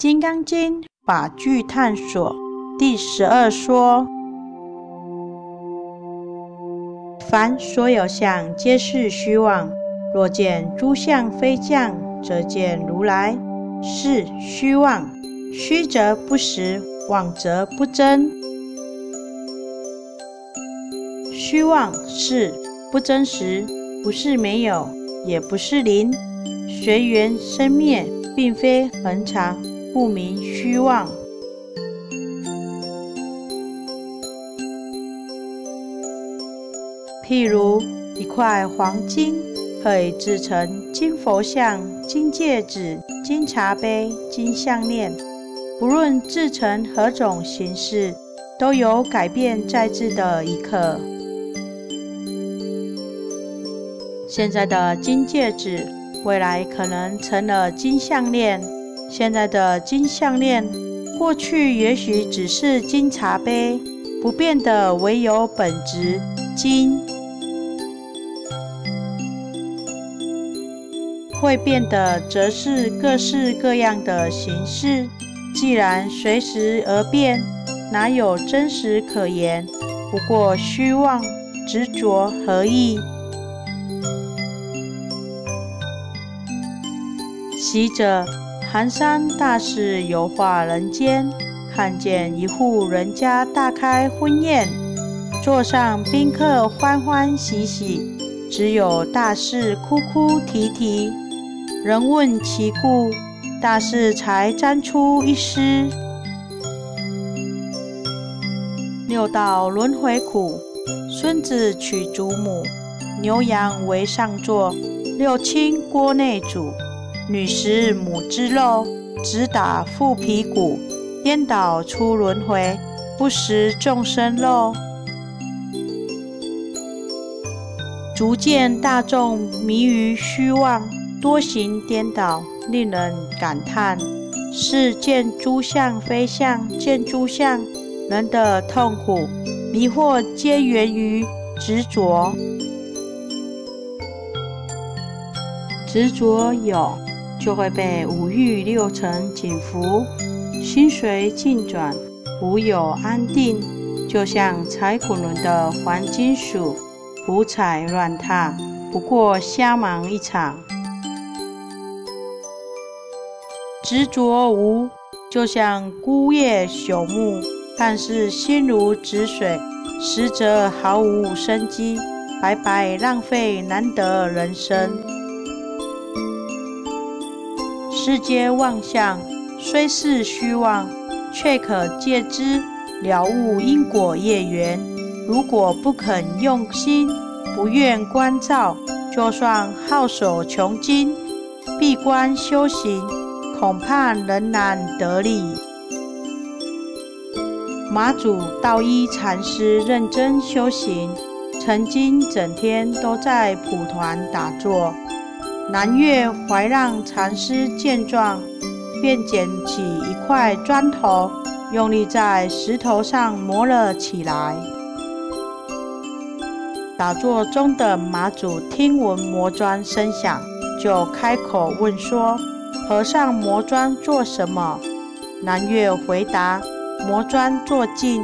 金刚经》法句探索第十二说：凡所有相，皆是虚妄。若见诸相非相，则见如来是虚妄。虚则不实，妄则不真。虚妄是不真实，不是没有，也不是零，随缘生灭，并非恒常。不明虚妄。譬如一块黄金，可以制成金佛像、金戒指、金茶杯、金项链。不论制成何种形式，都有改变再制的一刻。现在的金戒指，未来可能成了金项链。现在的金项链，过去也许只是金茶杯，不变的唯有本质金。会变的则是各式各样的形式。既然随时而变，哪有真实可言？不过虚妄执着何意？习者。寒山大士游化人间，看见一户人家大开婚宴，座上宾客欢欢喜喜，只有大士哭哭啼啼。人问其故，大士才沾出一诗：六道轮回苦，孙子娶祖母，牛羊为上座，六亲锅内煮。女食母之肉，只打父皮骨，颠倒出轮回，不食众生肉。逐渐大众迷于虚妄，多行颠倒，令人感叹。是见诸相非相，见诸相人的痛苦迷惑，皆源于执着。执着有。就会被五欲六尘紧缚，心随境转，无有安定，就像踩滚轮的黄金属，胡踩乱踏，不过瞎忙一场。执着无，就像枯叶朽木，看似心如止水，实则毫无生机，白白浪费难得人生。世间妄象虽是虚妄，却可借之了悟因果业缘。如果不肯用心，不愿关照，就算好手穷经，闭关修行，恐怕仍难得力。马祖道一禅师认真修行，曾经整天都在蒲团打坐。南岳怀让禅师见状，便捡起一块砖头，用力在石头上磨了起来。打坐中的马祖听闻磨砖声响，就开口问说：“和尚磨砖做什么？”南岳回答：“磨砖做镜。”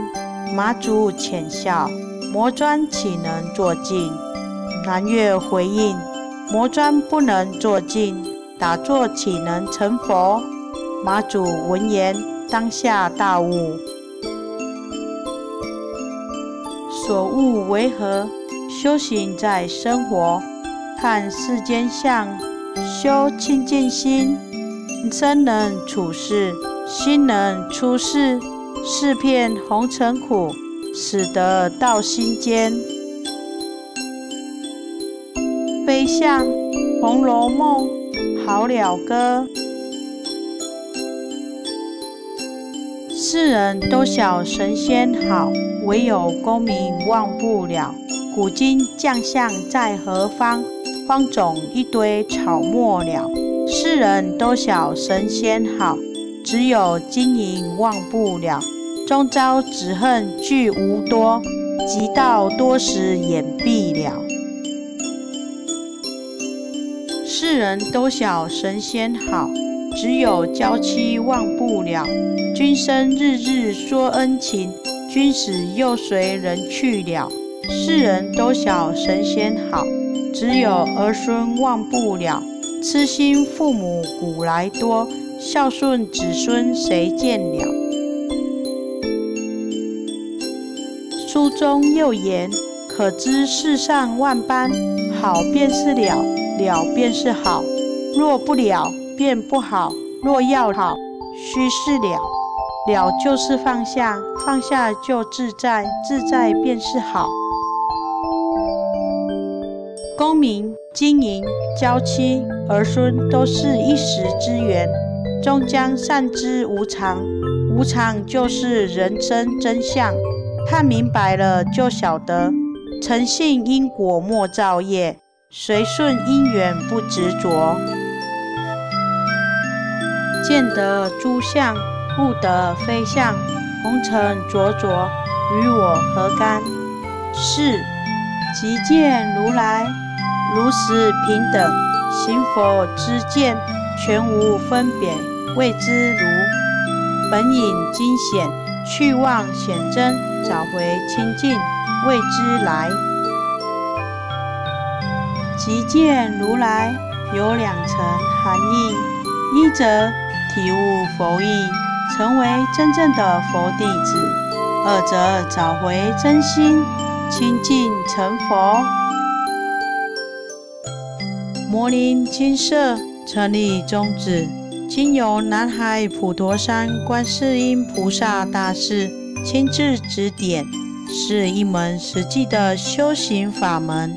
马祖浅笑：“磨砖岂能做镜？”南岳回应。磨砖不能作镜，打坐岂能成佛？马祖闻言，当下大悟。所悟为何？修行在生活，看世间相，修清净心，身能处世，心能出世，是片红尘苦，使得道心间。飞向《红楼梦》好了歌。世人都晓神仙好，唯有功名忘不了。古今将相在何方？荒冢一堆草没了。世人都晓神仙好，只有金银忘不了。终朝只恨聚无多，及到多时眼闭了。世人都晓神仙好，只有娇妻忘不了。君生日日说恩情，君死又随人去了。世人都晓神仙好，只有儿孙忘不了。痴心父母古来多，孝顺子孙谁见了？书中又言：可知世上万般好，便是了；了便是好。若不了，便不好；若要好，须是了。了就是放下，放下就自在，自在便是好。功名、经营、娇妻、儿孙都是一时之缘，终将散之无常。无常就是人生真相，看明白了就晓得。诚信因果莫造业，随顺因缘不执着。见得诸相。不得非相，红尘灼灼，与我何干？是即见如来，如实平等，行佛之见，全无分别，谓之如。本引惊险，去妄显真，找回清净，谓之来。即见如来有两层含义：一则体悟佛意。成为真正的佛弟子，二则找回真心，清净成佛。摩尼金色成立宗旨，经由南海普陀山观世音菩萨大士亲自指点，是一门实际的修行法门，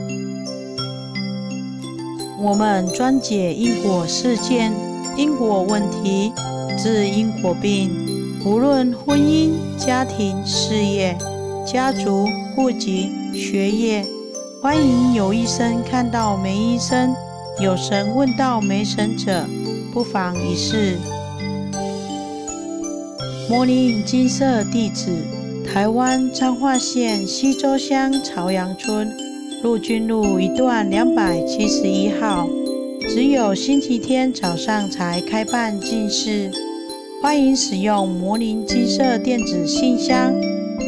我们专解因果事件、因果问题、治因果病。无论婚姻、家庭、事业、家族、户籍、学业，欢迎有医生看到没医生，有神问到没神者，不妨一试。摩尼金色地址：台湾彰化县西周乡朝阳村陆军路一段两百七十一号，只有星期天早上才开办进士。欢迎使用魔灵金色电子信箱，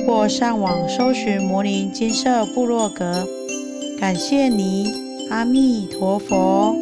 或上网搜寻魔灵金色部落格。感谢你，阿弥陀佛。